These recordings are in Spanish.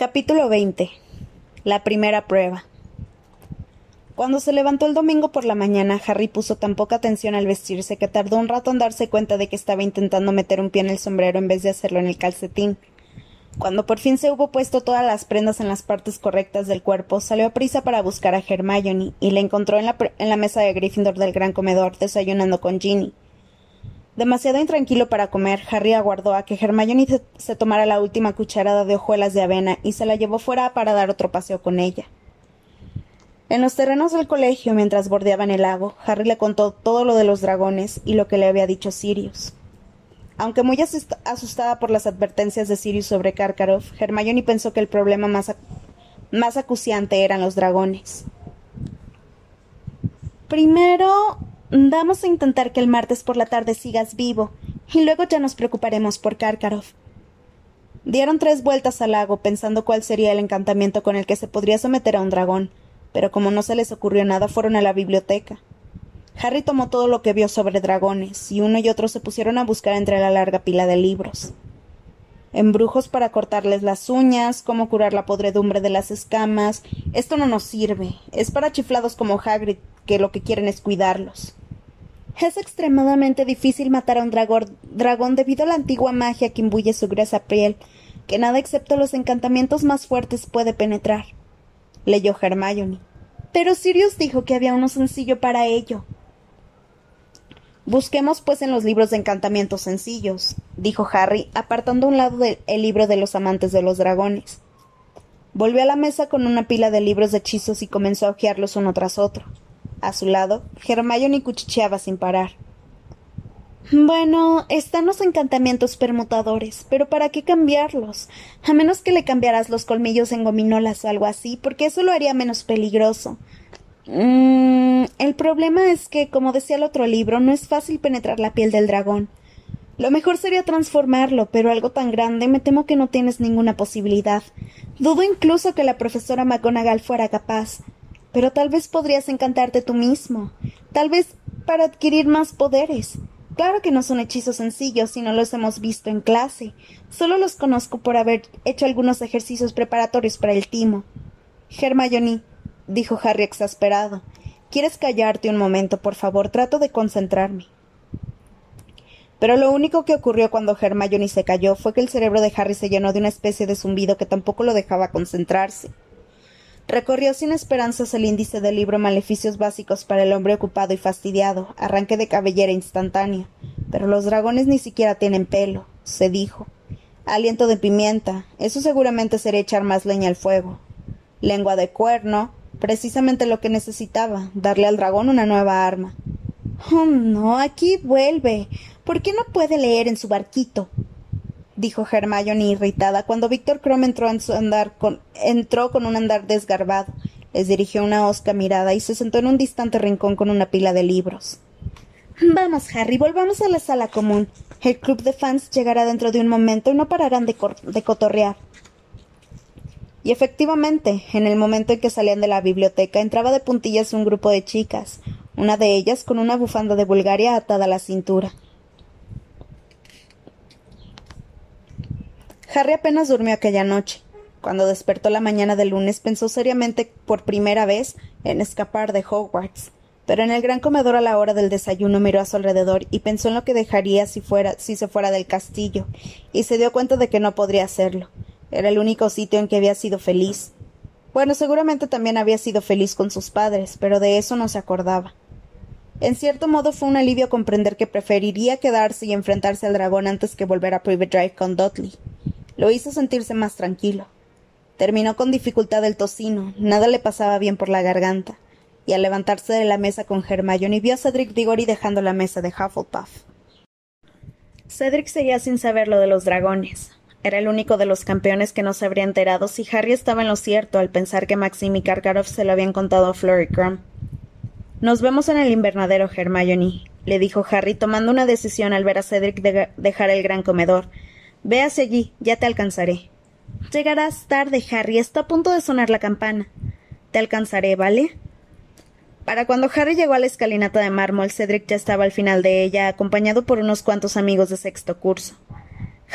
Capítulo 20. La primera prueba. Cuando se levantó el domingo por la mañana, Harry puso tan poca atención al vestirse que tardó un rato en darse cuenta de que estaba intentando meter un pie en el sombrero en vez de hacerlo en el calcetín. Cuando por fin se hubo puesto todas las prendas en las partes correctas del cuerpo, salió a prisa para buscar a Hermione y la encontró en la, en la mesa de Gryffindor del gran comedor desayunando con Ginny. Demasiado intranquilo para comer, Harry aguardó a que Hermione se, tomara la última cucharada de hojuelas de avena y se la llevó fuera para dar otro paseo con ella. En los terrenos del colegio, mientras bordeaban el lago, Harry le contó todo lo de los dragones y lo que le había dicho Sirius. Aunque muy asustada por las advertencias de Sirius sobre Karkaroff, Hermione pensó que el problema más, más acuciante eran los dragones. Primero, Vamos a intentar que el martes por la tarde sigas vivo, y luego ya nos preocuparemos por Karkaroff. Dieron tres vueltas al lago pensando cuál sería el encantamiento con el que se podría someter a un dragón, pero como no se les ocurrió nada fueron a la biblioteca. Harry tomó todo lo que vio sobre dragones, y uno y otro se pusieron a buscar entre la larga pila de libros. Embrujos para cortarles las uñas, cómo curar la podredumbre de las escamas. Esto no nos sirve. Es para chiflados como Hagrid, que lo que quieren es cuidarlos. Es extremadamente difícil matar a un dragón, debido a la antigua magia que imbuye su gruesa piel, que nada excepto los encantamientos más fuertes puede penetrar. Leyó Hermione. Pero Sirius dijo que había uno sencillo para ello. Busquemos, pues, en los libros de encantamientos sencillos, dijo Harry, apartando a un lado el libro de los amantes de los dragones. Volvió a la mesa con una pila de libros de hechizos y comenzó a hojearlos uno tras otro. A su lado, Hermione cuchicheaba sin parar. Bueno, están los encantamientos permutadores, pero ¿para qué cambiarlos? A menos que le cambiaras los colmillos en gominolas o algo así, porque eso lo haría menos peligroso. Mm, el problema es que, como decía el otro libro, no es fácil penetrar la piel del dragón. Lo mejor sería transformarlo, pero algo tan grande me temo que no tienes ninguna posibilidad. Dudo incluso que la profesora McGonagall fuera capaz pero tal vez podrías encantarte tú mismo, tal vez para adquirir más poderes. Claro que no son hechizos sencillos si no los hemos visto en clase. Solo los conozco por haber hecho algunos ejercicios preparatorios para el timo. Hermione, dijo Harry exasperado, ¿quieres callarte un momento, por favor? Trato de concentrarme. Pero lo único que ocurrió cuando Hermione se calló fue que el cerebro de Harry se llenó de una especie de zumbido que tampoco lo dejaba concentrarse. Recorrió sin esperanzas el índice del libro Maleficios básicos para el hombre ocupado y fastidiado, arranque de cabellera instantáneo. Pero los dragones ni siquiera tienen pelo, se dijo. Aliento de pimienta, eso seguramente sería echar más leña al fuego. Lengua de cuerno, precisamente lo que necesitaba, darle al dragón una nueva arma. Oh, no, aquí vuelve. ¿Por qué no puede leer en su barquito? Dijo Hermione irritada cuando Víctor Crumb entró, en su andar con, entró con un andar desgarbado. Les dirigió una hosca mirada y se sentó en un distante rincón con una pila de libros. Vamos, Harry, volvamos a la sala común. El club de fans llegará dentro de un momento y no pararán de cotorrear. Y efectivamente, en el momento en que salían de la biblioteca, entraba de puntillas un grupo de chicas, una de ellas con una bufanda de Bulgaria atada a la cintura. Harry apenas durmió aquella noche. Cuando despertó la mañana del lunes pensó seriamente por primera vez en escapar de Hogwarts. Pero en el gran comedor a la hora del desayuno miró a su alrededor y pensó en lo que dejaría si fuera, si se fuera del castillo, y se dio cuenta de que no podría hacerlo. Era el único sitio en que había sido feliz. Bueno, seguramente también había sido feliz con sus padres, pero de eso no se acordaba. En cierto modo fue un alivio comprender que preferiría quedarse y enfrentarse al dragón antes que volver a Private Drive con Dudley. Lo hizo sentirse más tranquilo. Terminó con dificultad el tocino, nada le pasaba bien por la garganta, y al levantarse de la mesa con Hermione vio a Cedric Diggory dejando la mesa de Hufflepuff. Cedric seguía sin saber lo de los dragones. Era el único de los campeones que no se habría enterado si Harry estaba en lo cierto al pensar que Maxim y Karkaroff se lo habían contado a Flurry Crumb. Nos vemos en el invernadero, Hermione, le dijo Harry, tomando una decisión al ver a Cedric dejar el gran comedor, Véase allí, ya te alcanzaré. Llegarás tarde, Harry. Está a punto de sonar la campana. Te alcanzaré, ¿vale? Para cuando Harry llegó a la escalinata de mármol, Cedric ya estaba al final de ella, acompañado por unos cuantos amigos de sexto curso.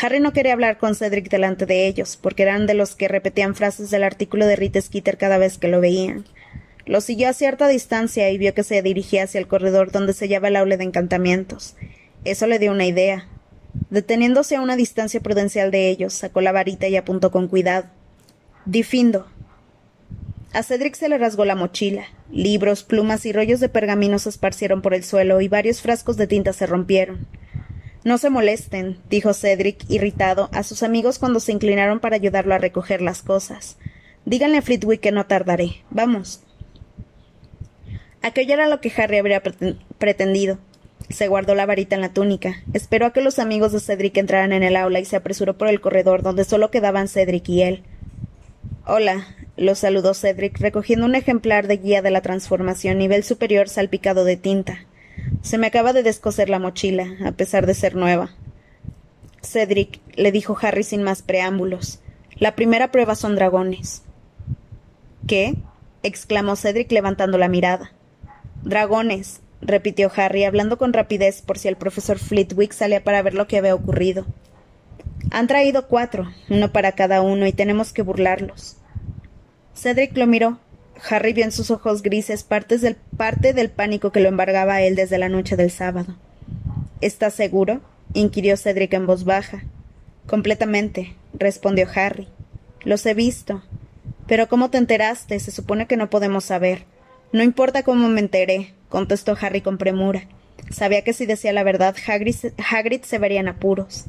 Harry no quería hablar con Cedric delante de ellos, porque eran de los que repetían frases del artículo de Rita Skeeter cada vez que lo veían. Lo siguió a cierta distancia y vio que se dirigía hacia el corredor donde se hallaba el aula de encantamientos. Eso le dio una idea. Deteniéndose a una distancia prudencial de ellos, sacó la varita y apuntó con cuidado. Difindo. A Cedric se le rasgó la mochila. Libros, plumas y rollos de pergamino se esparcieron por el suelo y varios frascos de tinta se rompieron. No se molesten, dijo Cedric, irritado, a sus amigos cuando se inclinaron para ayudarlo a recoger las cosas. Díganle a Flitwick que no tardaré. Vamos. Aquello era lo que Harry habría pretendido. Se guardó la varita en la túnica, esperó a que los amigos de Cedric entraran en el aula y se apresuró por el corredor donde solo quedaban Cedric y él. Hola, lo saludó Cedric, recogiendo un ejemplar de guía de la transformación nivel superior salpicado de tinta. Se me acaba de descoser la mochila, a pesar de ser nueva. Cedric, le dijo Harry sin más preámbulos. La primera prueba son dragones. ¿Qué? exclamó Cedric levantando la mirada. Dragones, repitió Harry, hablando con rapidez por si el profesor Flitwick salía para ver lo que había ocurrido. Han traído cuatro, uno para cada uno, y tenemos que burlarlos. Cedric lo miró. Harry vio en sus ojos grises partes del, parte del pánico que lo embargaba a él desde la noche del sábado. ¿Estás seguro? inquirió Cedric en voz baja. Completamente, respondió Harry. Los he visto. Pero ¿cómo te enteraste? Se supone que no podemos saber. No importa cómo me enteré, contestó Harry con premura. Sabía que si decía la verdad, Hagrid, se vería en apuros.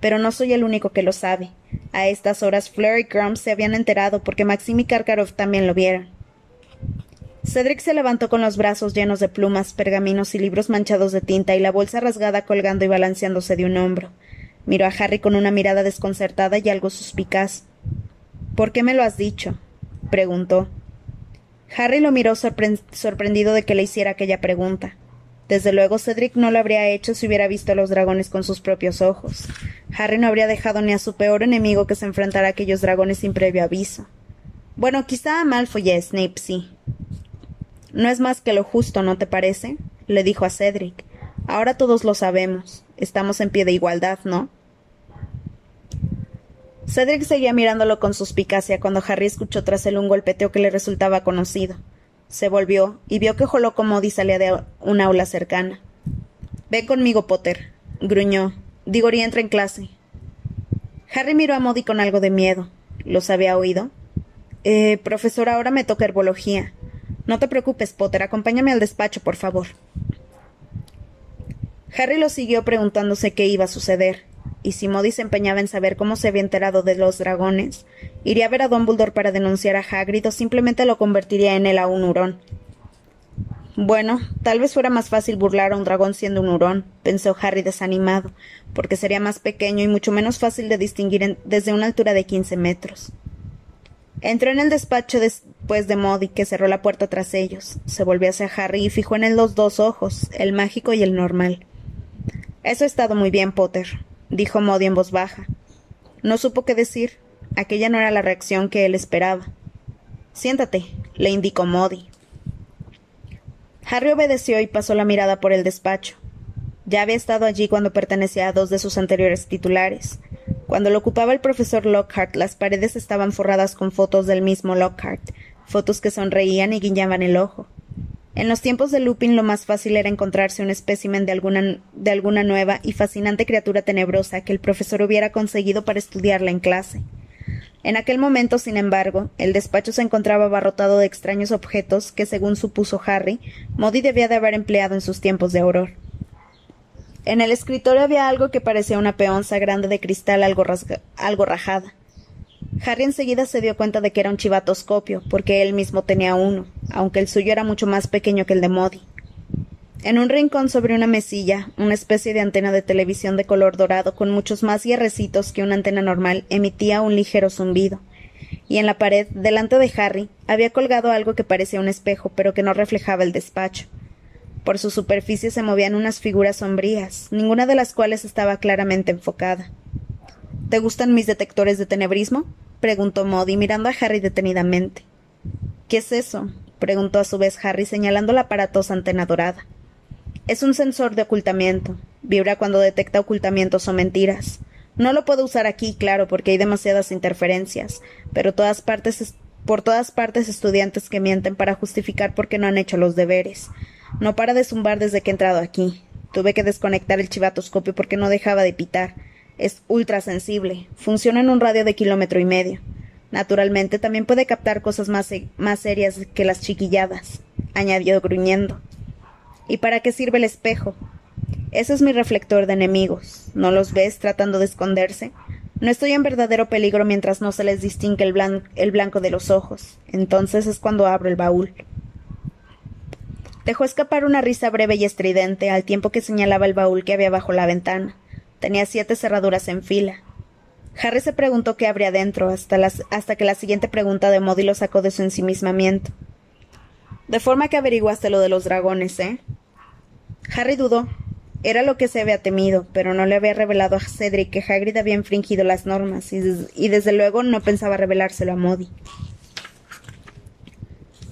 Pero no soy el único que lo sabe. A estas horas Fleur y Crumb se habían enterado porque Maxim y Karkaroff también lo vieron. Cedric se levantó con los brazos llenos de plumas, pergaminos y libros manchados de tinta y la bolsa rasgada colgando y balanceándose de un hombro. Miró a Harry con una mirada desconcertada y algo suspicaz. ¿Por qué me lo has dicho? preguntó. Harry lo miró sorprendido de que le hiciera aquella pregunta. Desde luego Cedric no lo habría hecho si hubiera visto a los dragones con sus propios ojos. Harry no habría dejado ni a su peor enemigo que se enfrentara a aquellos dragones sin previo aviso. Bueno, quizá a Malfoy y a Snape sí, no es más que lo justo, ¿no te parece? le dijo a Cedric. Ahora todos lo sabemos. Estamos en pie de igualdad, ¿no? Cedric seguía mirándolo con suspicacia cuando Harry escuchó tras él un golpeteo que le resultaba conocido. Se volvió y vio que Joloco Modi salía de un aula cercana. Ven conmigo, Potter, gruñó. Diggory entra en clase. Harry miró a Modi con algo de miedo. ¿Los había oído? Eh, profesor, ahora me toca herbología. No te preocupes, Potter. Acompáñame al despacho, por favor. Harry lo siguió preguntándose qué iba a suceder, y si Modi se empeñaba en saber cómo se había enterado de los dragones, iría a ver a Dumbledore para denunciar a Hagrid o simplemente lo convertiría en él a un hurón. Bueno, tal vez fuera más fácil burlar a un dragón siendo un hurón, pensó Harry desanimado, porque sería más pequeño y mucho menos fácil de distinguir desde una altura de quince metros. Entró en el despacho después de Modi, que cerró la puerta tras ellos. Se volvió hacia Harry y fijó en él los dos ojos, el mágico y el normal. Eso ha estado muy bien, Potter, dijo Modi en voz baja. No supo qué decir. Aquella no era la reacción que él esperaba. Siéntate, le indicó Modi. Harry obedeció y pasó la mirada por el despacho. Ya había estado allí cuando pertenecía a dos de sus anteriores titulares. Cuando lo ocupaba el profesor Lockhart, las paredes estaban forradas con fotos del mismo Lockhart, fotos que sonreían y guiñaban el ojo. En los tiempos de Lupin lo más fácil era encontrarse un espécimen de alguna, de alguna nueva y fascinante criatura tenebrosa que el profesor hubiera conseguido para estudiarla en clase. En aquel momento, sin embargo, el despacho se encontraba abarrotado de extraños objetos que, según supuso Harry, Modi debía de haber empleado en sus tiempos de auror. En el escritorio había algo que parecía una peonza grande de cristal algo, algo rajada. Harry enseguida se dio cuenta de que era un chivatoscopio, porque él mismo tenía uno, aunque el suyo era mucho más pequeño que el de Modi. En un rincón sobre una mesilla, una especie de antena de televisión de color dorado con muchos más hierrecitos que una antena normal emitía un ligero zumbido. Y en la pared, delante de Harry, había colgado algo que parecía un espejo, pero que no reflejaba el despacho. Por su superficie se movían unas figuras sombrías, ninguna de las cuales estaba claramente enfocada. ¿Te gustan mis detectores de tenebrismo? Preguntó Modi, mirando a Harry detenidamente. ¿Qué es eso? preguntó a su vez Harry, señalando la aparatosa antena dorada. Es un sensor de ocultamiento. Vibra cuando detecta ocultamientos o mentiras. No lo puedo usar aquí, claro, porque hay demasiadas interferencias, pero todas partes por todas partes estudiantes que mienten para justificar por qué no han hecho los deberes. No para de zumbar desde que he entrado aquí. Tuve que desconectar el chivatoscopio porque no dejaba de pitar. Es ultra sensible. Funciona en un radio de kilómetro y medio. Naturalmente, también puede captar cosas más, más serias que las chiquilladas, añadió gruñendo. ¿Y para qué sirve el espejo? Ese es mi reflector de enemigos. ¿No los ves tratando de esconderse? No estoy en verdadero peligro mientras no se les distingue el, el blanco de los ojos. Entonces es cuando abro el baúl. Dejó escapar una risa breve y estridente al tiempo que señalaba el baúl que había bajo la ventana. Tenía siete cerraduras en fila. Harry se preguntó qué habría dentro hasta, hasta que la siguiente pregunta de Modi lo sacó de su ensimismamiento. De forma que averiguaste lo de los dragones, ¿eh? Harry dudó. Era lo que se había temido, pero no le había revelado a Cedric que Hagrid había infringido las normas, y, y desde luego no pensaba revelárselo a Modi.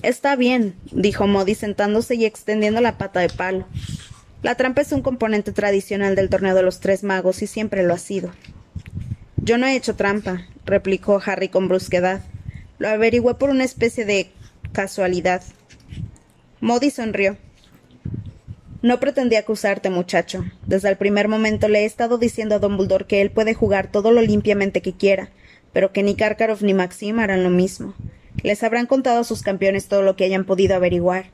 Está bien, dijo Modi sentándose y extendiendo la pata de palo. La trampa es un componente tradicional del torneo de los tres magos y siempre lo ha sido. Yo no he hecho trampa, replicó Harry con brusquedad. Lo averigüé por una especie de casualidad. Modi sonrió. No pretendía acusarte, muchacho. Desde el primer momento le he estado diciendo a Dumbledore que él puede jugar todo lo limpiamente que quiera, pero que ni Karkaroff ni Maxim harán lo mismo. Les habrán contado a sus campeones todo lo que hayan podido averiguar.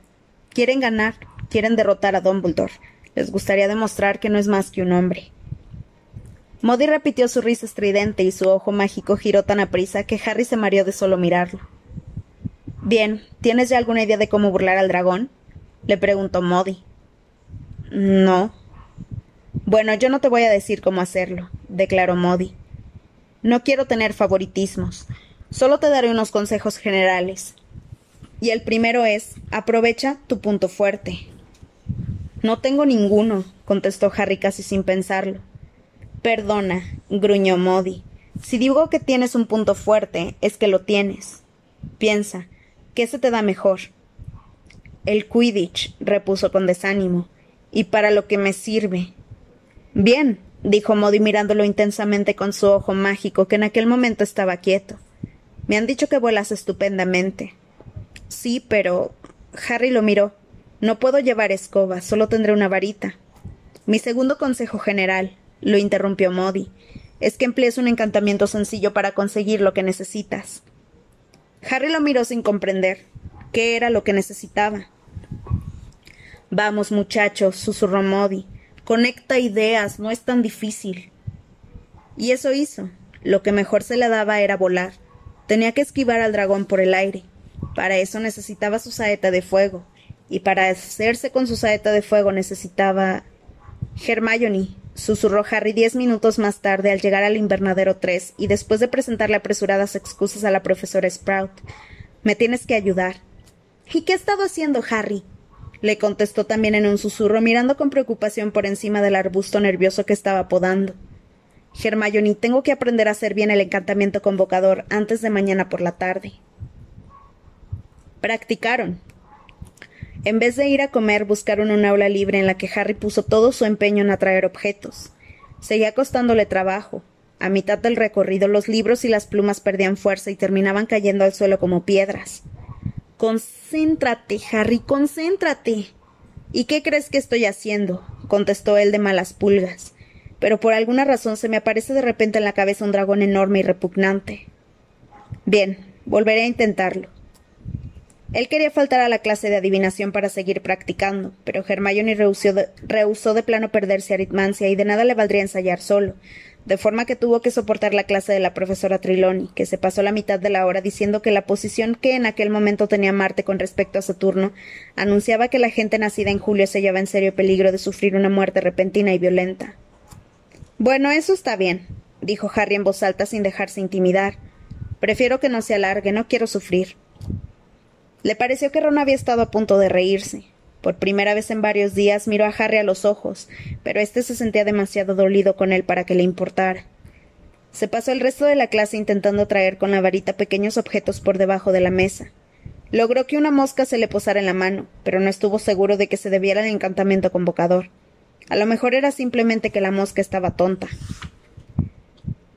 Quieren ganar, quieren derrotar a Dumbledore. Les gustaría demostrar que no es más que un hombre. Modi repitió su risa estridente y su ojo mágico giró tan aprisa que Harry se mareó de solo mirarlo. Bien, ¿tienes ya alguna idea de cómo burlar al dragón? le preguntó Modi. No. Bueno, yo no te voy a decir cómo hacerlo, declaró Modi. No quiero tener favoritismos. Solo te daré unos consejos generales. Y el primero es, aprovecha tu punto fuerte. No tengo ninguno, contestó Harry casi sin pensarlo. Perdona, gruñó Modi. Si digo que tienes un punto fuerte, es que lo tienes. Piensa, ¿qué se te da mejor? El Quidditch, repuso con desánimo, y para lo que me sirve. Bien, dijo Modi mirándolo intensamente con su ojo mágico, que en aquel momento estaba quieto. Me han dicho que vuelas estupendamente. Sí, pero. Harry lo miró. No puedo llevar escoba, solo tendré una varita. Mi segundo consejo general, lo interrumpió Modi, es que emplees un encantamiento sencillo para conseguir lo que necesitas. Harry lo miró sin comprender. ¿Qué era lo que necesitaba? Vamos, muchachos, susurró Modi. Conecta ideas, no es tan difícil. Y eso hizo. Lo que mejor se le daba era volar. Tenía que esquivar al dragón por el aire. Para eso necesitaba su saeta de fuego. Y para hacerse con su saeta de fuego necesitaba. Hermione, susurró Harry diez minutos más tarde al llegar al invernadero 3 y después de presentarle apresuradas excusas a la profesora Sprout. Me tienes que ayudar. ¿Y qué ha estado haciendo Harry? le contestó también en un susurro, mirando con preocupación por encima del arbusto nervioso que estaba podando. Hermione, tengo que aprender a hacer bien el encantamiento convocador antes de mañana por la tarde. Practicaron. En vez de ir a comer, buscaron un aula libre en la que Harry puso todo su empeño en atraer objetos. Seguía costándole trabajo. A mitad del recorrido los libros y las plumas perdían fuerza y terminaban cayendo al suelo como piedras. Concéntrate, Harry, concéntrate. ¿Y qué crees que estoy haciendo? contestó él de malas pulgas pero por alguna razón se me aparece de repente en la cabeza un dragón enorme y repugnante. Bien, volveré a intentarlo. Él quería faltar a la clase de adivinación para seguir practicando, pero Hermione rehusó de, rehusó de plano perderse aritmancia y de nada le valdría ensayar solo, de forma que tuvo que soportar la clase de la profesora Triloni, que se pasó la mitad de la hora diciendo que la posición que en aquel momento tenía Marte con respecto a Saturno anunciaba que la gente nacida en julio se hallaba en serio peligro de sufrir una muerte repentina y violenta. Bueno, eso está bien, dijo Harry en voz alta sin dejarse intimidar. Prefiero que no se alargue, no quiero sufrir. Le pareció que Ron había estado a punto de reírse. Por primera vez en varios días miró a Harry a los ojos, pero éste se sentía demasiado dolido con él para que le importara. Se pasó el resto de la clase intentando traer con la varita pequeños objetos por debajo de la mesa. Logró que una mosca se le posara en la mano, pero no estuvo seguro de que se debiera al encantamiento convocador. A lo mejor era simplemente que la mosca estaba tonta.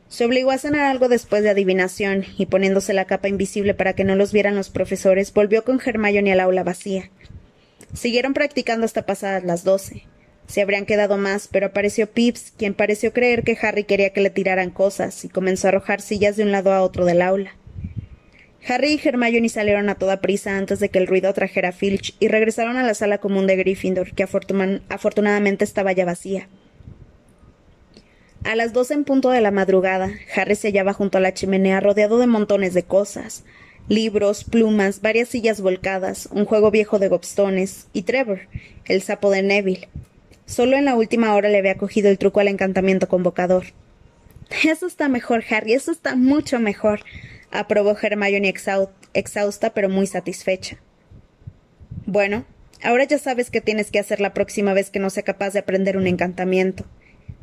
Se obligó a cenar algo después de adivinación, y poniéndose la capa invisible para que no los vieran los profesores, volvió con Hermione al aula vacía. Siguieron practicando hasta pasadas las doce. Se habrían quedado más, pero apareció Pips, quien pareció creer que Harry quería que le tiraran cosas, y comenzó a arrojar sillas de un lado a otro del aula. Harry y Hermione salieron a toda prisa antes de que el ruido trajera a Filch y regresaron a la sala común de Gryffindor, que afortunadamente estaba ya vacía. A las doce en punto de la madrugada, Harry se hallaba junto a la chimenea rodeado de montones de cosas libros, plumas, varias sillas volcadas, un juego viejo de gobstones y Trevor, el sapo de Neville. Solo en la última hora le había cogido el truco al encantamiento convocador. Eso está mejor, Harry, eso está mucho mejor, aprobó Hermione exhausta pero muy satisfecha. Bueno, ahora ya sabes qué tienes que hacer la próxima vez que no sea capaz de aprender un encantamiento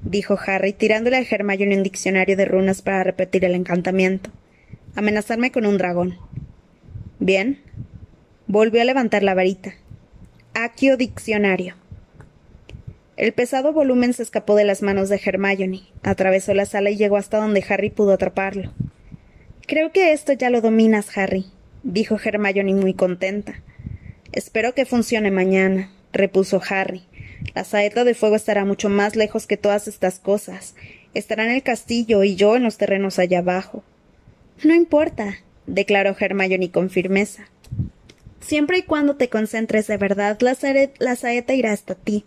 dijo Harry, tirándole a Hermione un diccionario de runas para repetir el encantamiento. Amenazarme con un dragón. Bien. Volvió a levantar la varita. Aquio diccionario. El pesado volumen se escapó de las manos de Hermione, atravesó la sala y llegó hasta donde Harry pudo atraparlo. Creo que esto ya lo dominas, Harry, dijo Hermione muy contenta. Espero que funcione mañana, repuso Harry, la saeta de fuego estará mucho más lejos que todas estas cosas. Estará en el castillo y yo en los terrenos allá abajo. No importa, declaró Hermione con firmeza. Siempre y cuando te concentres de verdad, la, la saeta irá hasta ti.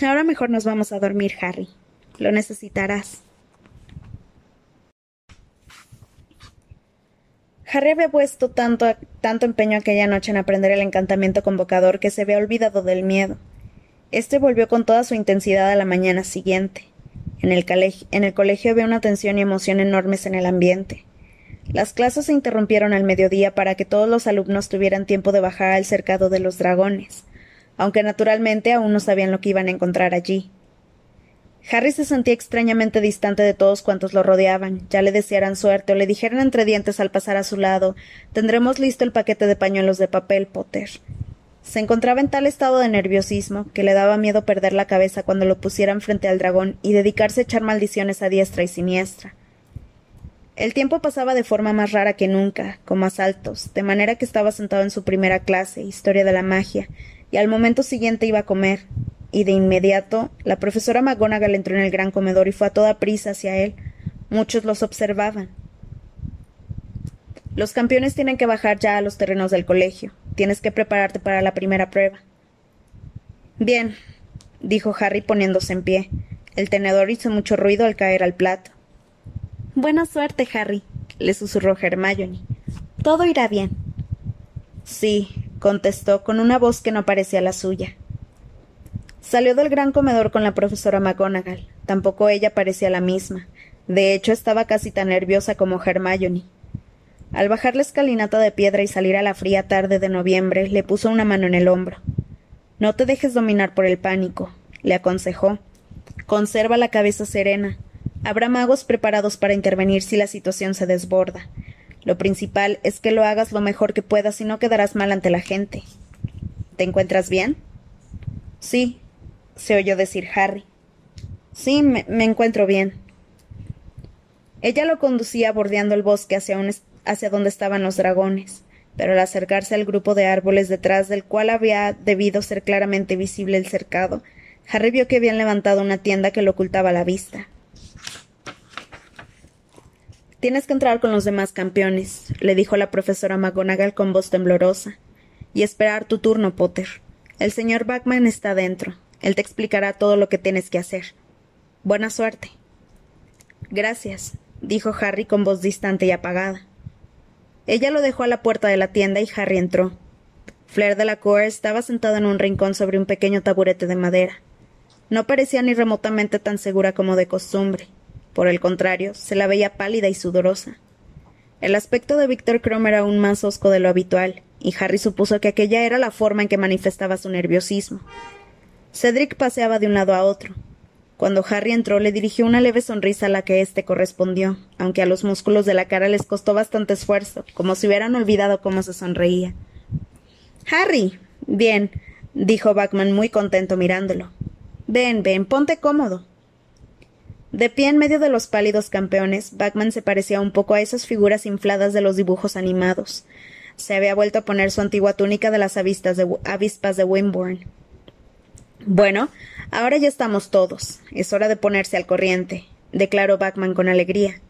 Ahora mejor nos vamos a dormir, Harry. Lo necesitarás. Harry había puesto tanto, tanto empeño aquella noche en aprender el encantamiento convocador que se había olvidado del miedo. Este volvió con toda su intensidad a la mañana siguiente. En el, colegio había una tensión y emoción enormes en el ambiente. Las clases se interrumpieron al mediodía para que todos los alumnos tuvieran tiempo de bajar al cercado de los dragones, aunque naturalmente aún no sabían lo que iban a encontrar allí. Harry se sentía extrañamente distante de todos cuantos lo rodeaban, ya le desearan suerte o le dijeran entre dientes al pasar a su lado Tendremos listo el paquete de pañuelos de papel, Potter. Se encontraba en tal estado de nerviosismo que le daba miedo perder la cabeza cuando lo pusieran frente al dragón y dedicarse a echar maldiciones a diestra y siniestra. El tiempo pasaba de forma más rara que nunca, como a saltos, de manera que estaba sentado en su primera clase, Historia de la Magia, y al momento siguiente iba a comer, y de inmediato la profesora McGonagall entró en el gran comedor y fue a toda prisa hacia él. Muchos los observaban. Los campeones tienen que bajar ya a los terrenos del colegio. Tienes que prepararte para la primera prueba. Bien, dijo Harry poniéndose en pie. El tenedor hizo mucho ruido al caer al plato. Buena suerte, Harry, le susurró Hermione. Todo irá bien. Sí, contestó con una voz que no parecía la suya. Salió del gran comedor con la profesora McGonagall. Tampoco ella parecía la misma. De hecho, estaba casi tan nerviosa como Hermione. Al bajar la escalinata de piedra y salir a la fría tarde de noviembre, le puso una mano en el hombro. No te dejes dominar por el pánico, le aconsejó. Conserva la cabeza serena. Habrá magos preparados para intervenir si la situación se desborda. Lo principal es que lo hagas lo mejor que puedas y no quedarás mal ante la gente. ¿Te encuentras bien? Sí, se oyó decir Harry. Sí, me, me encuentro bien. Ella lo conducía bordeando el bosque hacia un, hacia donde estaban los dragones, pero al acercarse al grupo de árboles detrás del cual había debido ser claramente visible el cercado, Harry vio que habían levantado una tienda que lo ocultaba a la vista. Tienes que entrar con los demás campeones, le dijo la profesora McGonagall con voz temblorosa, y esperar tu turno, Potter. El señor Backman está dentro. Él te explicará todo lo que tienes que hacer. Buena suerte. Gracias, dijo Harry con voz distante y apagada. Ella lo dejó a la puerta de la tienda y Harry entró. Flair de la Cour estaba sentada en un rincón sobre un pequeño taburete de madera. No parecía ni remotamente tan segura como de costumbre. Por el contrario, se la veía pálida y sudorosa. El aspecto de Víctor Crom era aún más hosco de lo habitual, y Harry supuso que aquella era la forma en que manifestaba su nerviosismo. Cedric paseaba de un lado a otro, cuando Harry entró, le dirigió una leve sonrisa a la que éste correspondió, aunque a los músculos de la cara les costó bastante esfuerzo, como si hubieran olvidado cómo se sonreía. Harry. Bien, dijo Backman muy contento mirándolo. Ven, ven, ponte cómodo. De pie en medio de los pálidos campeones, Batman se parecía un poco a esas figuras infladas de los dibujos animados. Se había vuelto a poner su antigua túnica de las avispas de, avispas de Wimborne. Bueno, ahora ya estamos todos. Es hora de ponerse al corriente, declaró Batman con alegría.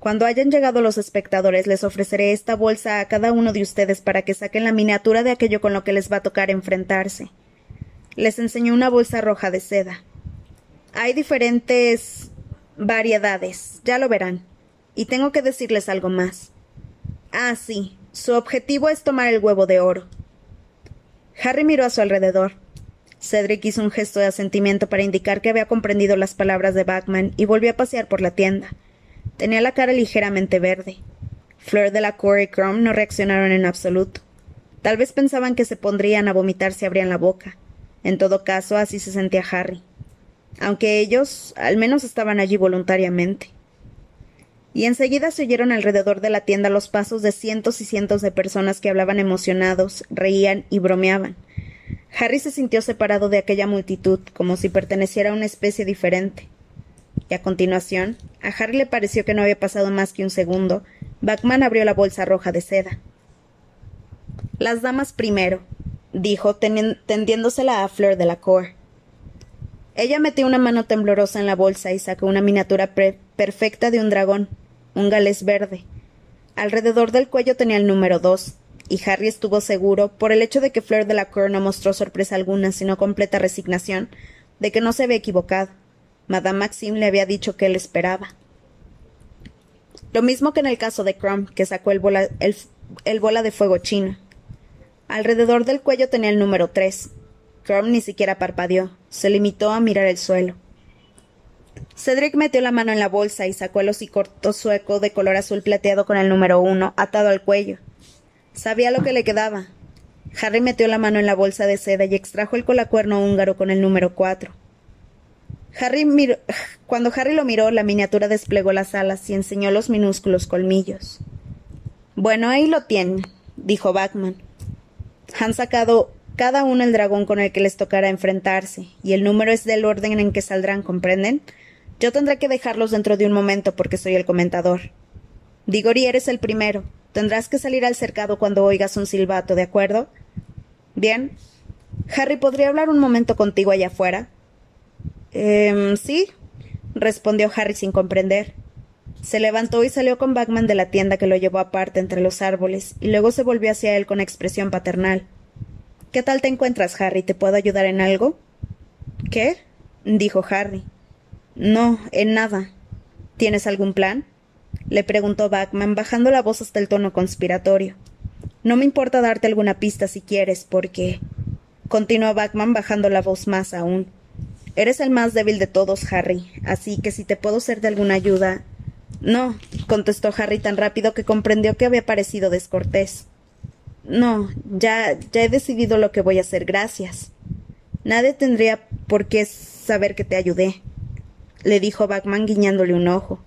Cuando hayan llegado los espectadores, les ofreceré esta bolsa a cada uno de ustedes para que saquen la miniatura de aquello con lo que les va a tocar enfrentarse. Les enseñó una bolsa roja de seda. Hay diferentes variedades, ya lo verán. Y tengo que decirles algo más. Ah, sí, su objetivo es tomar el huevo de oro. Harry miró a su alrededor. Cedric hizo un gesto de asentimiento para indicar que había comprendido las palabras de Batman y volvió a pasear por la tienda. Tenía la cara ligeramente verde. Fleur de la Cour y Crumb no reaccionaron en absoluto. Tal vez pensaban que se pondrían a vomitar si abrían la boca. En todo caso, así se sentía Harry. Aunque ellos al menos estaban allí voluntariamente. Y enseguida se oyeron alrededor de la tienda los pasos de cientos y cientos de personas que hablaban emocionados, reían y bromeaban. Harry se sintió separado de aquella multitud, como si perteneciera a una especie diferente y a continuación, a Harry le pareció que no había pasado más que un segundo, Batman abrió la bolsa roja de seda. Las damas primero, dijo, tendiéndosela a Fleur de la Cour. Ella metió una mano temblorosa en la bolsa y sacó una miniatura perfecta de un dragón, un galés verde. Alrededor del cuello tenía el número dos, y Harry estuvo seguro, por el hecho de que Fleur de la Cour no mostró sorpresa alguna, sino completa resignación, de que no se había equivocado. Madame Maxime le había dicho que él esperaba. Lo mismo que en el caso de Crumb, que sacó el bola, el, bola de fuego chino. Alrededor del cuello tenía el número tres. Crumb ni siquiera parpadeó, se limitó a mirar el suelo. Cedric metió la mano en la bolsa y sacó el hocicorto sueco de color azul plateado con el número uno atado al cuello. Sabía lo que le quedaba. Harry metió la mano en la bolsa de seda y extrajo el colacuerno húngaro con el número cuatro. Harry Cuando Harry lo miró, la miniatura desplegó las alas y enseñó los minúsculos colmillos. Bueno, ahí lo tienen, dijo Batman. Han sacado cada uno el dragón con el que les tocará enfrentarse, y el número es del orden en que saldrán, ¿comprenden? Yo tendré que dejarlos dentro de un momento porque soy el comentador. Digori, eres el primero. Tendrás que salir al cercado cuando oigas un silbato, ¿de acuerdo? Bien. Harry, ¿podría hablar un momento contigo allá afuera? Eh, sí, respondió Harry sin comprender. Se levantó y salió con Bagman de la tienda que lo llevó aparte entre los árboles, y luego se volvió hacia él con expresión paternal. ¿Qué tal te encuentras, Harry? ¿Te puedo ayudar en algo? ¿Qué? dijo Harry. No, en nada. ¿Tienes algún plan? Le preguntó Bagman, bajando la voz hasta el tono conspiratorio. No me importa darte alguna pista si quieres, porque. continuó Bagman bajando la voz más aún. Eres el más débil de todos, Harry, así que si te puedo ser de alguna ayuda. No, contestó Harry tan rápido que comprendió que había parecido descortés. No, ya, ya he decidido lo que voy a hacer, gracias. Nadie tendría por qué saber que te ayudé, le dijo Batman guiñándole un ojo.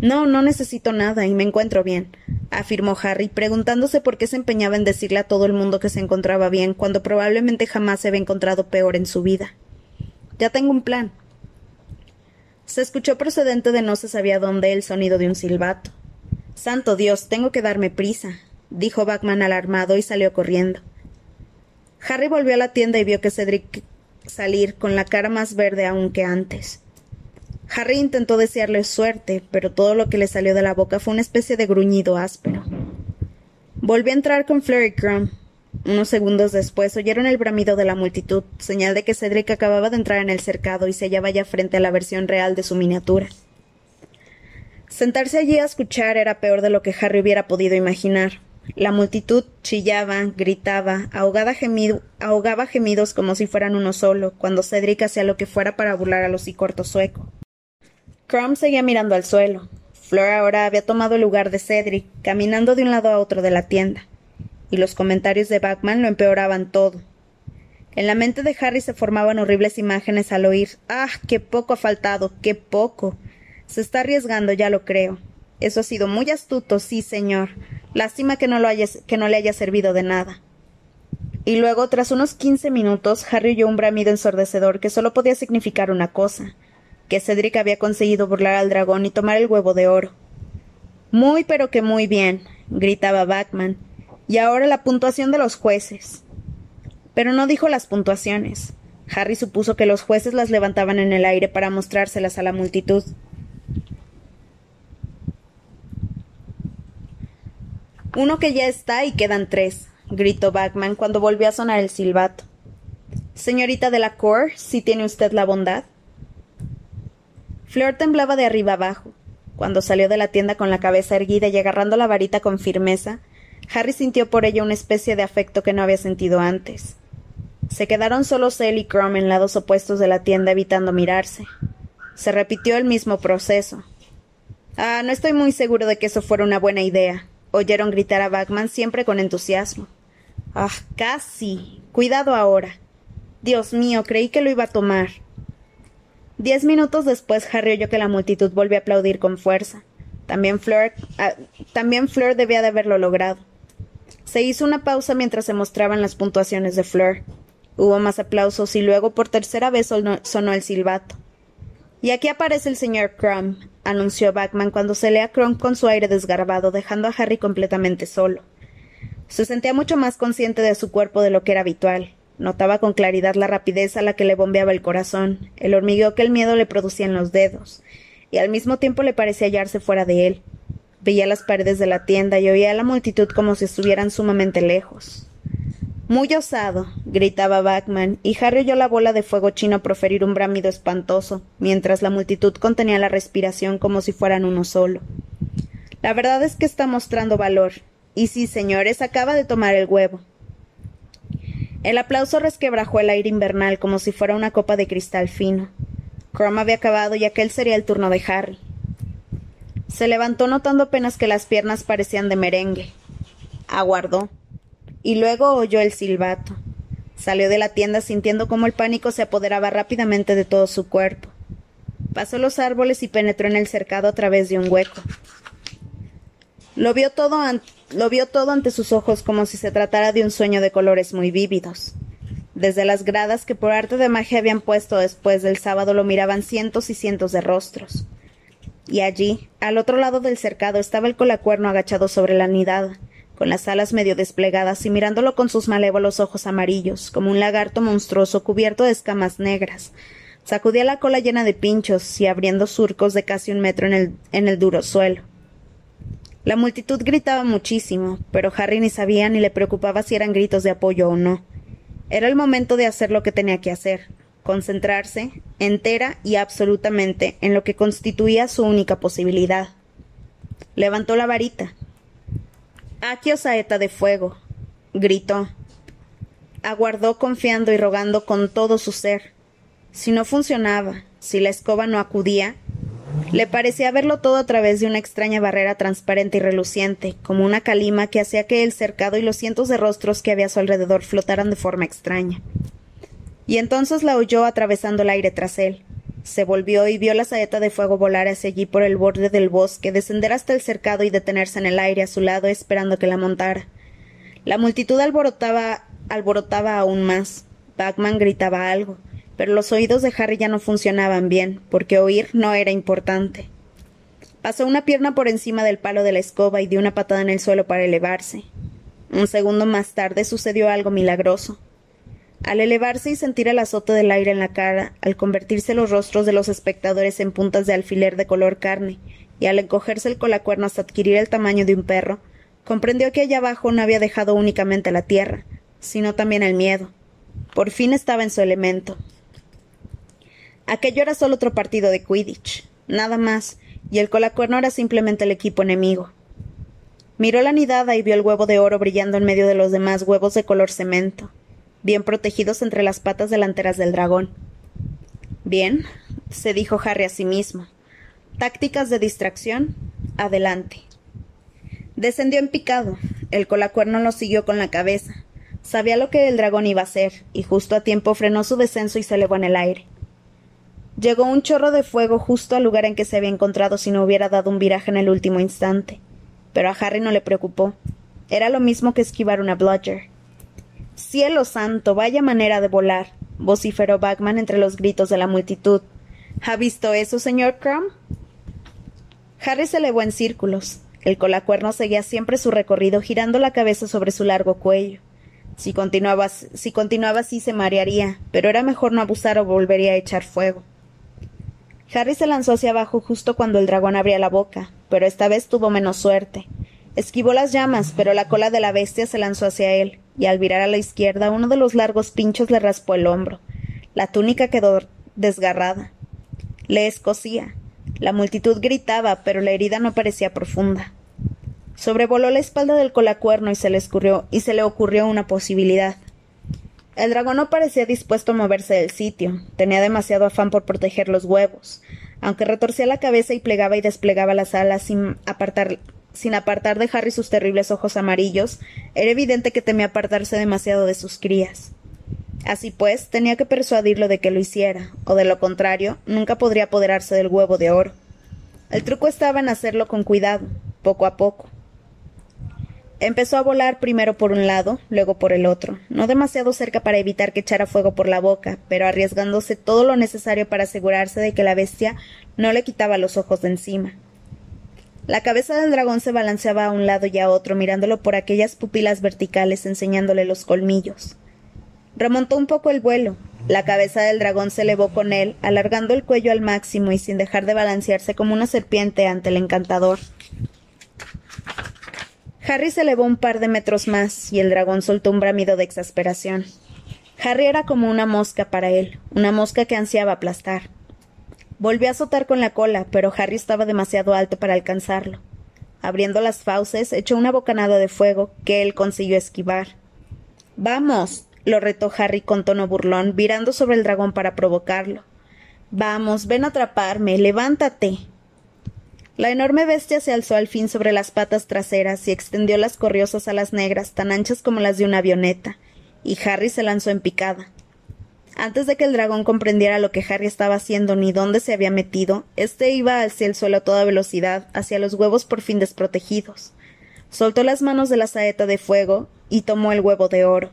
No, no necesito nada y me encuentro bien, afirmó Harry, preguntándose por qué se empeñaba en decirle a todo el mundo que se encontraba bien cuando probablemente jamás se había encontrado peor en su vida. Ya tengo un plan. Se escuchó procedente de no se sabía dónde el sonido de un silbato. Santo Dios, tengo que darme prisa, dijo Batman alarmado y salió corriendo. Harry volvió a la tienda y vio que Cedric salir con la cara más verde aún que antes. Harry intentó desearle suerte, pero todo lo que le salió de la boca fue una especie de gruñido áspero. Volvió a entrar con Flurry Crumb, unos segundos después oyeron el bramido de la multitud, señal de que Cedric acababa de entrar en el cercado y se hallaba ya frente a la versión real de su miniatura. Sentarse allí a escuchar era peor de lo que Harry hubiera podido imaginar. La multitud chillaba, gritaba, ahogaba gemidos como si fueran uno solo, cuando Cedric hacía lo que fuera para burlar al hocicorto sueco. Crumb seguía mirando al suelo. Flor ahora había tomado el lugar de Cedric, caminando de un lado a otro de la tienda y los comentarios de Batman lo empeoraban todo. En la mente de Harry se formaban horribles imágenes al oír Ah, qué poco ha faltado, qué poco. Se está arriesgando, ya lo creo. Eso ha sido muy astuto, sí, señor. Lástima que no, lo que no le haya servido de nada. Y luego, tras unos quince minutos, Harry oyó un bramido ensordecedor que solo podía significar una cosa. Que Cedric había conseguido burlar al dragón y tomar el huevo de oro. Muy pero que muy bien, gritaba Backman. Y ahora la puntuación de los jueces. Pero no dijo las puntuaciones. Harry supuso que los jueces las levantaban en el aire para mostrárselas a la multitud. Uno que ya está y quedan tres, gritó Backman cuando volvió a sonar el silbato. Señorita de la Cour, si tiene usted la bondad. Fleur temblaba de arriba abajo. Cuando salió de la tienda con la cabeza erguida y agarrando la varita con firmeza, Harry sintió por ella una especie de afecto que no había sentido antes. Se quedaron solos él y Crumb en lados opuestos de la tienda evitando mirarse. Se repitió el mismo proceso. Ah, no estoy muy seguro de que eso fuera una buena idea. Oyeron gritar a Bagman siempre con entusiasmo. Ah, casi. Cuidado ahora. Dios mío, creí que lo iba a tomar. Diez minutos después, Harry oyó que la multitud volvió a aplaudir con fuerza. También Fleur, ah, también Fleur debía de haberlo logrado. Se hizo una pausa mientras se mostraban las puntuaciones de Fleur. Hubo más aplausos y luego por tercera vez sonó, el silbato. Y aquí aparece el señor Crumb, anunció Backman cuando se lea Crumb con su aire desgarbado, dejando a Harry completamente solo. Se sentía mucho más consciente de su cuerpo de lo que era habitual. Notaba con claridad la rapidez a la que le bombeaba el corazón, el hormigueo que el miedo le producía en los dedos, y al mismo tiempo le parecía hallarse fuera de él. Veía las paredes de la tienda y oía a la multitud como si estuvieran sumamente lejos. Muy osado, gritaba Backman, y Harry oyó la bola de fuego chino proferir un bramido espantoso, mientras la multitud contenía la respiración como si fueran uno solo. La verdad es que está mostrando valor. Y sí, señores, acaba de tomar el huevo. El aplauso resquebrajó el aire invernal como si fuera una copa de cristal fino. Crom había acabado y aquel sería el turno de Harry. Se levantó notando apenas que las piernas parecían de merengue. Aguardó. Y luego oyó el silbato. Salió de la tienda sintiendo cómo el pánico se apoderaba rápidamente de todo su cuerpo. Pasó los árboles y penetró en el cercado a través de un hueco. Lo vio todo, lo vio todo ante sus ojos como si se tratara de un sueño de colores muy vívidos. Desde las gradas que por arte de magia habían puesto después del sábado lo miraban cientos y cientos de rostros. Y allí, al otro lado del cercado, estaba el colacuerno agachado sobre la nidada, con las alas medio desplegadas y mirándolo con sus malévolos ojos amarillos, como un lagarto monstruoso cubierto de escamas negras. Sacudía la cola llena de pinchos y abriendo surcos de casi un metro en el, en el duro suelo. La multitud gritaba muchísimo, pero Harry ni sabía ni le preocupaba si eran gritos de apoyo o no. Era el momento de hacer lo que tenía que hacer, concentrarse, entera y absolutamente, en lo que constituía su única posibilidad. Levantó la varita. Aquí saeta de fuego, gritó. Aguardó confiando y rogando con todo su ser. Si no funcionaba, si la escoba no acudía, le parecía verlo todo a través de una extraña barrera transparente y reluciente, como una calima que hacía que el cercado y los cientos de rostros que había a su alrededor flotaran de forma extraña. Y entonces la oyó atravesando el aire tras él. Se volvió y vio la saeta de fuego volar hacia allí por el borde del bosque, descender hasta el cercado y detenerse en el aire a su lado esperando que la montara. La multitud alborotaba, alborotaba aún más. Batman gritaba algo pero los oídos de Harry ya no funcionaban bien, porque oír no era importante. Pasó una pierna por encima del palo de la escoba y dio una patada en el suelo para elevarse. Un segundo más tarde sucedió algo milagroso. Al elevarse y sentir el azote del aire en la cara, al convertirse los rostros de los espectadores en puntas de alfiler de color carne, y al encogerse el colacuerno hasta adquirir el tamaño de un perro, comprendió que allá abajo no había dejado únicamente la tierra, sino también el miedo. Por fin estaba en su elemento, Aquello era solo otro partido de Quidditch, nada más, y el colacuerno era simplemente el equipo enemigo. Miró la nidada y vio el huevo de oro brillando en medio de los demás huevos de color cemento, bien protegidos entre las patas delanteras del dragón. Bien, se dijo Harry a sí mismo. Tácticas de distracción, adelante. Descendió en picado. El colacuerno lo siguió con la cabeza. Sabía lo que el dragón iba a hacer, y justo a tiempo frenó su descenso y se elevó en el aire. Llegó un chorro de fuego justo al lugar en que se había encontrado si no hubiera dado un viraje en el último instante. Pero a Harry no le preocupó. Era lo mismo que esquivar una bludger. Cielo santo, vaya manera de volar, vociferó Bagman entre los gritos de la multitud. ¿Ha visto eso, señor Crumb? Harry se elevó en círculos. El colacuerno seguía siempre su recorrido girando la cabeza sobre su largo cuello. Si si continuaba así se marearía, pero era mejor no abusar o volvería a echar fuego. Harry se lanzó hacia abajo justo cuando el dragón abría la boca, pero esta vez tuvo menos suerte. Esquivó las llamas, pero la cola de la bestia se lanzó hacia él, y al virar a la izquierda uno de los largos pinchos le raspó el hombro. La túnica quedó desgarrada. Le escocía. La multitud gritaba, pero la herida no parecía profunda. Sobrevoló la espalda del colacuerno y se le escurrió, y se le ocurrió una posibilidad. El dragón no parecía dispuesto a moverse del sitio. Tenía demasiado afán por proteger los huevos. Aunque retorcía la cabeza y plegaba y desplegaba las alas sin apartar, sin apartar de Harry sus terribles ojos amarillos, era evidente que temía apartarse demasiado de sus crías. Así pues, tenía que persuadirlo de que lo hiciera, o de lo contrario, nunca podría apoderarse del huevo de oro. El truco estaba en hacerlo con cuidado, poco a poco. Empezó a volar primero por un lado, luego por el otro, no demasiado cerca para evitar que echara fuego por la boca, pero arriesgándose todo lo necesario para asegurarse de que la bestia no le quitaba los ojos de encima. La cabeza del dragón se balanceaba a un lado y a otro, mirándolo por aquellas pupilas verticales, enseñándole los colmillos. Remontó un poco el vuelo. La cabeza del dragón se elevó con él, alargando el cuello al máximo y sin dejar de balancearse como una serpiente ante el encantador. Harry se elevó un par de metros más y el dragón soltó un bramido de exasperación. Harry era como una mosca para él, una mosca que ansiaba aplastar. Volvió a azotar con la cola, pero Harry estaba demasiado alto para alcanzarlo. Abriendo las fauces, echó una bocanada de fuego que él consiguió esquivar. Vamos, lo retó Harry con tono burlón, virando sobre el dragón para provocarlo. Vamos, ven a atraparme, levántate. La enorme bestia se alzó al fin sobre las patas traseras y extendió las corriosas alas negras tan anchas como las de una avioneta, y Harry se lanzó en picada. Antes de que el dragón comprendiera lo que Harry estaba haciendo ni dónde se había metido, éste iba hacia el suelo a toda velocidad, hacia los huevos por fin desprotegidos. Soltó las manos de la saeta de fuego y tomó el huevo de oro.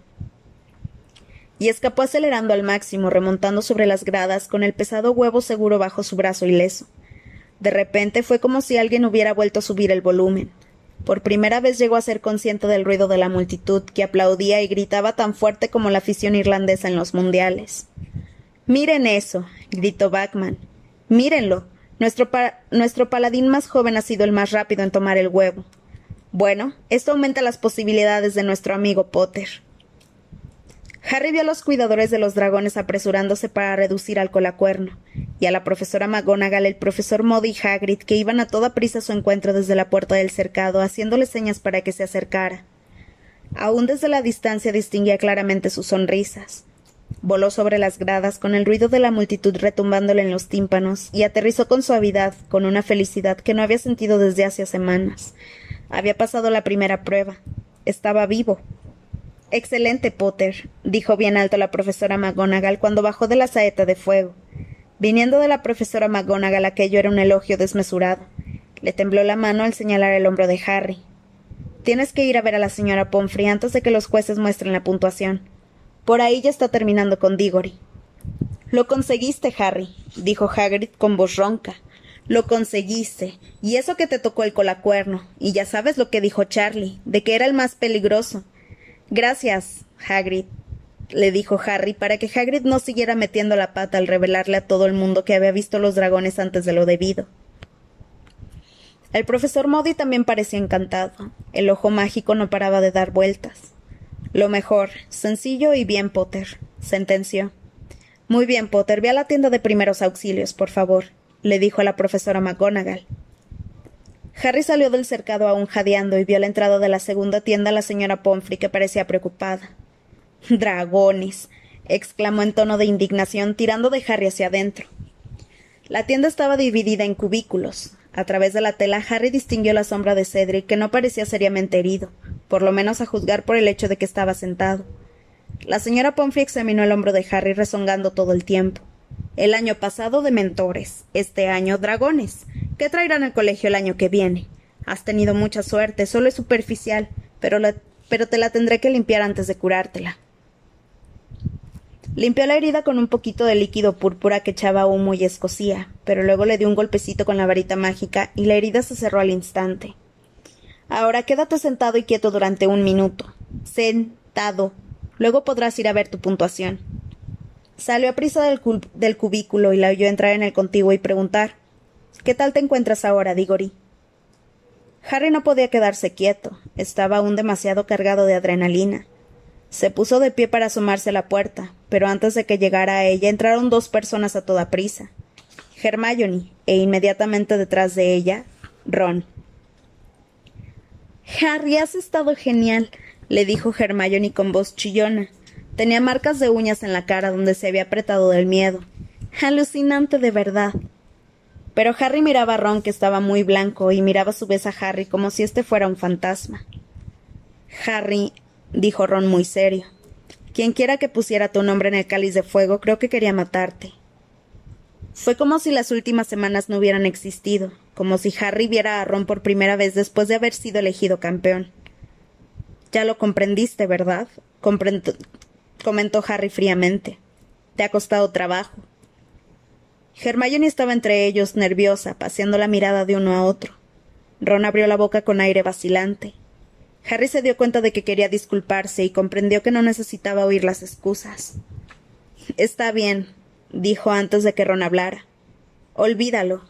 Y escapó acelerando al máximo, remontando sobre las gradas, con el pesado huevo seguro bajo su brazo ileso. De repente fue como si alguien hubiera vuelto a subir el volumen. Por primera vez llegó a ser consciente del ruido de la multitud, que aplaudía y gritaba tan fuerte como la afición irlandesa en los mundiales. Miren eso, gritó Bachman. Mírenlo. Nuestro, nuestro paladín más joven ha sido el más rápido en tomar el huevo. Bueno, esto aumenta las posibilidades de nuestro amigo Potter. Harry vio a los cuidadores de los dragones apresurándose para reducir al colacuerno, y a la profesora McGonagall, el profesor Modi y Hagrid, que iban a toda prisa a su encuentro desde la puerta del cercado, haciéndole señas para que se acercara. Aún desde la distancia distinguía claramente sus sonrisas. Voló sobre las gradas con el ruido de la multitud retumbándole en los tímpanos y aterrizó con suavidad, con una felicidad que no había sentido desde hace semanas. Había pasado la primera prueba. Estaba vivo. Excelente, Potter, dijo bien alto la profesora McGonagall cuando bajó de la saeta de fuego. Viniendo de la profesora McGonagall aquello era un elogio desmesurado. Le tembló la mano al señalar el hombro de Harry. Tienes que ir a ver a la señora Pomfrey antes de que los jueces muestren la puntuación. Por ahí ya está terminando con Diggory. Lo conseguiste, Harry, dijo Hagrid con voz ronca. Lo conseguiste. Y eso que te tocó el colacuerno. Y ya sabes lo que dijo Charlie, de que era el más peligroso. Gracias, Hagrid, le dijo Harry, para que Hagrid no siguiera metiendo la pata al revelarle a todo el mundo que había visto los dragones antes de lo debido. El profesor Modi también parecía encantado. El ojo mágico no paraba de dar vueltas. Lo mejor, sencillo y bien, Potter, sentenció. Muy bien, Potter, ve a la tienda de primeros auxilios, por favor, le dijo a la profesora McGonagall. Harry salió del cercado aún jadeando y vio a la entrada de la segunda tienda a la señora Pomfrey, que parecía preocupada. Dragones. exclamó en tono de indignación, tirando de Harry hacia adentro. La tienda estaba dividida en cubículos. A través de la tela, Harry distinguió la sombra de Cedric, que no parecía seriamente herido, por lo menos a juzgar por el hecho de que estaba sentado. La señora Pomfrey examinó el hombro de Harry rezongando todo el tiempo. El año pasado de mentores, este año dragones. ¿Qué traerán al colegio el año que viene? Has tenido mucha suerte, solo es superficial, pero, pero te la tendré que limpiar antes de curártela. Limpió la herida con un poquito de líquido púrpura que echaba humo y escocía, pero luego le dio un golpecito con la varita mágica y la herida se cerró al instante. Ahora quédate sentado y quieto durante un minuto. Sentado. Luego podrás ir a ver tu puntuación. Salió a prisa del, cubículo y la oyó entrar en el contiguo y preguntar ¿Qué tal te encuentras ahora, Diggory? Harry no podía quedarse quieto. Estaba aún demasiado cargado de adrenalina. Se puso de pie para asomarse a la puerta, pero antes de que llegara a ella entraron dos personas a toda prisa. Hermione, e inmediatamente detrás de ella, Ron. Harry, has estado genial, le dijo Hermione con voz chillona. Tenía marcas de uñas en la cara donde se había apretado del miedo. Alucinante de verdad. Pero Harry miraba a Ron, que estaba muy blanco, y miraba a su vez a Harry como si este fuera un fantasma. Harry, dijo Ron muy serio, quien quiera que pusiera tu nombre en el cáliz de fuego, creo que quería matarte. Fue como si las últimas semanas no hubieran existido, como si Harry viera a Ron por primera vez después de haber sido elegido campeón. Ya lo comprendiste, ¿verdad? comentó Harry fríamente. Te ha costado trabajo. Hermione estaba entre ellos, nerviosa, paseando la mirada de uno a otro. Ron abrió la boca con aire vacilante. Harry se dio cuenta de que quería disculparse y comprendió que no necesitaba oír las excusas. Está bien, dijo antes de que Ron hablara. Olvídalo.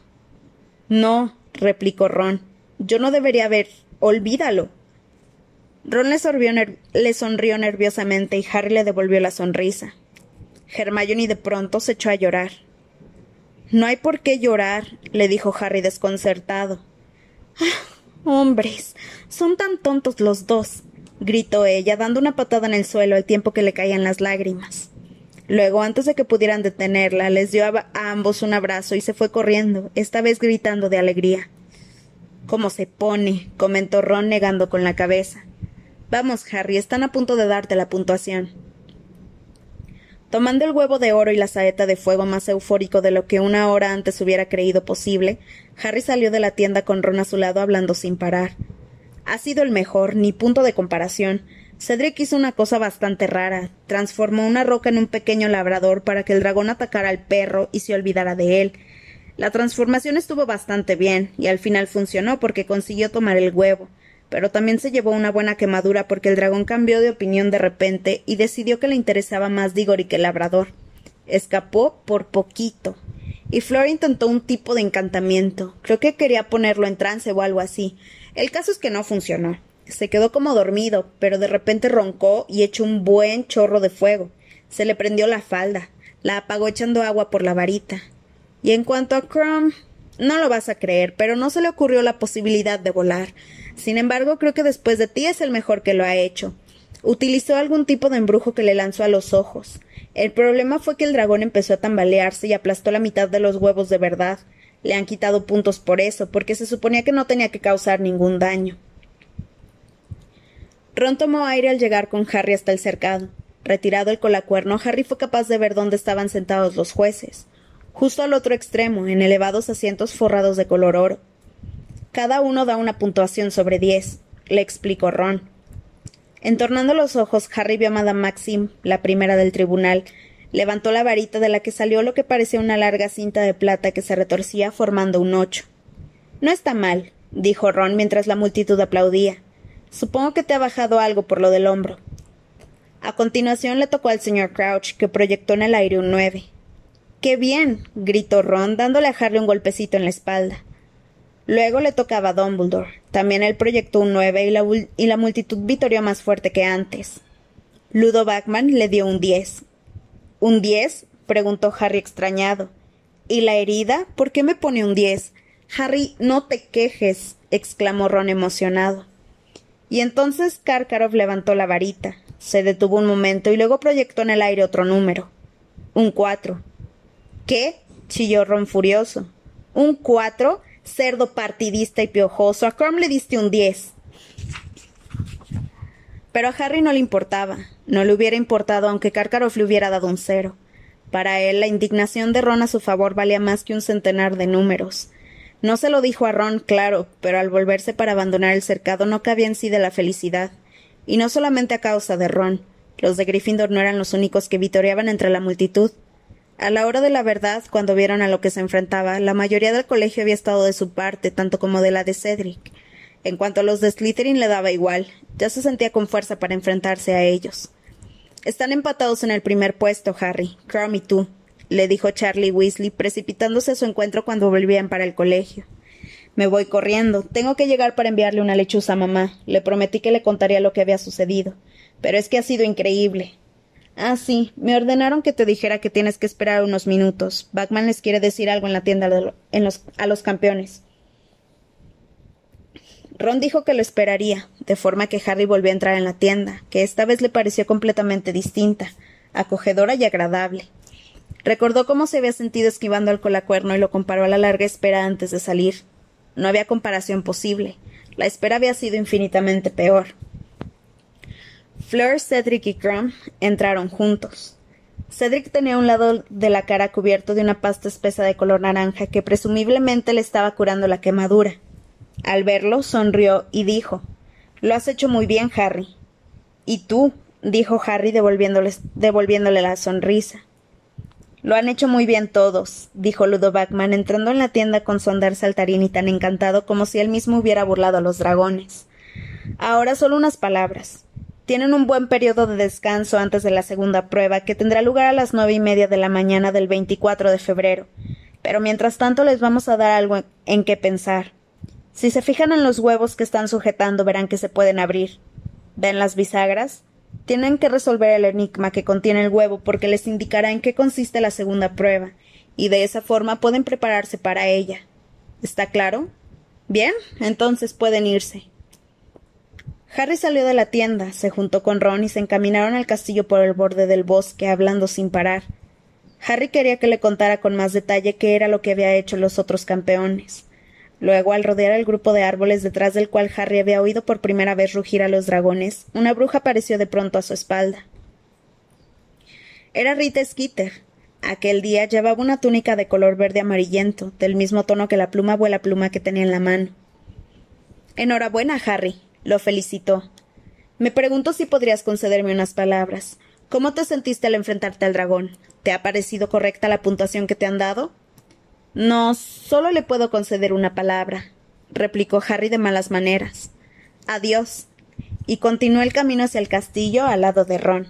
No, replicó Ron. Yo no debería haber. Olvídalo. Ron le, le sonrió nerviosamente y Harry le devolvió la sonrisa. Hermione de pronto se echó a llorar. No hay por qué llorar, le dijo Harry desconcertado. Hombres, son tan tontos los dos, gritó ella, dando una patada en el suelo al tiempo que le caían las lágrimas. Luego, antes de que pudieran detenerla, les dio a, ambos un abrazo y se fue corriendo, esta vez gritando de alegría. ¿Cómo se pone? comentó Ron negando con la cabeza. Vamos, Harry, están a punto de darte la puntuación. Tomando el huevo de oro y la saeta de fuego más eufórico de lo que una hora antes hubiera creído posible, Harry salió de la tienda con Ron a su lado hablando sin parar. Ha sido el mejor, ni punto de comparación. Cedric hizo una cosa bastante rara. Transformó una roca en un pequeño labrador para que el dragón atacara al perro y se olvidara de él. La transformación estuvo bastante bien, y al final funcionó porque consiguió tomar el huevo pero también se llevó una buena quemadura porque el dragón cambió de opinión de repente y decidió que le interesaba más Diggory que el labrador. Escapó por poquito. Y Flor intentó un tipo de encantamiento. Creo que quería ponerlo en trance o algo así. El caso es que no funcionó. Se quedó como dormido, pero de repente roncó y echó un buen chorro de fuego. Se le prendió la falda. La apagó echando agua por la varita. Y en cuanto a Crumb, no lo vas a creer, pero no se le ocurrió la posibilidad de volar. Sin embargo, creo que después de ti es el mejor que lo ha hecho. Utilizó algún tipo de embrujo que le lanzó a los ojos. El problema fue que el dragón empezó a tambalearse y aplastó la mitad de los huevos de verdad. Le han quitado puntos por eso, porque se suponía que no tenía que causar ningún daño. Ron tomó aire al llegar con Harry hasta el cercado. Retirado el colacuerno, Harry fue capaz de ver dónde estaban sentados los jueces. Justo al otro extremo, en elevados asientos forrados de color oro. Cada uno da una puntuación sobre diez, le explicó Ron. Entornando los ojos, Harry vio a Madame Maxim, la primera del tribunal. Levantó la varita de la que salió lo que parecía una larga cinta de plata que se retorcía formando un ocho. No está mal, dijo Ron mientras la multitud aplaudía. Supongo que te ha bajado algo por lo del hombro. A continuación le tocó al señor Crouch, que proyectó en el aire un nueve. ¡Qué bien! gritó Ron, dándole a Harry un golpecito en la espalda. Luego le tocaba a Dumbledore. También él proyectó un nueve y la, multitud vitorió más fuerte que antes. Ludo Bachman le dio un diez. ¿Un diez? preguntó Harry extrañado. ¿Y la herida? ¿Por qué me pone un diez? Harry, no te quejes, exclamó Ron emocionado. Y entonces Karkaroff levantó la varita, se detuvo un momento y luego proyectó en el aire otro número. Un cuatro. ¿Qué? chilló Ron furioso. ¿Un cuatro? Cerdo partidista y piojoso. A Crumb le diste un diez. Pero a Harry no le importaba. No le hubiera importado aunque Karkaroff le hubiera dado un cero. Para él, la indignación de Ron a su favor valía más que un centenar de números. No se lo dijo a Ron, claro, pero al volverse para abandonar el cercado no cabía en sí de la felicidad. Y no solamente a causa de Ron. Los de Gryffindor no eran los únicos que vitoreaban entre la multitud. A la hora de la verdad, cuando vieron a lo que se enfrentaba, la mayoría del colegio había estado de su parte, tanto como de la de Cedric. En cuanto a los de Slytherin le daba igual, ya se sentía con fuerza para enfrentarse a ellos. Están empatados en el primer puesto, Harry, Crumb y tú, le dijo Charlie Weasley, precipitándose a su encuentro cuando volvían para el colegio. Me voy corriendo. Tengo que llegar para enviarle una lechuza a mamá. Le prometí que le contaría lo que había sucedido. Pero es que ha sido increíble. Ah, sí, me ordenaron que te dijera que tienes que esperar unos minutos. Batman les quiere decir algo en la tienda a los campeones. Ron dijo que lo esperaría, de forma que Harry volvió a entrar en la tienda, que esta vez le pareció completamente distinta, acogedora y agradable. Recordó cómo se había sentido esquivando al colacuerno y lo comparó a la larga espera antes de salir. No había comparación posible. La espera había sido infinitamente peor. Fleur, Cedric y Crumb entraron juntos. Cedric tenía un lado de la cara cubierto de una pasta espesa de color naranja que presumiblemente le estaba curando la quemadura. Al verlo, sonrió y dijo Lo has hecho muy bien, Harry. Y tú, dijo Harry devolviéndole la sonrisa. Lo han hecho muy bien todos, dijo Ludo Backman, entrando en la tienda con su andar saltarín y tan encantado como si él mismo hubiera burlado a los dragones. Ahora solo unas palabras. Tienen un buen periodo de descanso antes de la segunda prueba, que tendrá lugar a las nueve y media de la mañana del 24 de febrero. Pero mientras tanto les vamos a dar algo en qué pensar. Si se fijan en los huevos que están sujetando, verán que se pueden abrir. ¿Ven las bisagras? Tienen que resolver el enigma que contiene el huevo porque les indicará en qué consiste la segunda prueba, y de esa forma pueden prepararse para ella. ¿Está claro? Bien, entonces pueden irse. Harry salió de la tienda, se juntó con Ron y se encaminaron al castillo por el borde del bosque, hablando sin parar. Harry quería que le contara con más detalle qué era lo que había hecho los otros campeones. Luego, al rodear el grupo de árboles detrás del cual Harry había oído por primera vez rugir a los dragones, una bruja apareció de pronto a su espalda. Era Rita Skeeter. Aquel día llevaba una túnica de color verde amarillento, del mismo tono que la pluma vuela pluma que tenía en la mano. Enhorabuena, Harry, lo felicitó. Me pregunto si podrías concederme unas palabras. ¿Cómo te sentiste al enfrentarte al dragón? ¿Te ha parecido correcta la puntuación que te han dado? No, solo le puedo conceder una palabra, replicó Harry de malas maneras. Adiós. Y continuó el camino hacia el castillo al lado de Ron.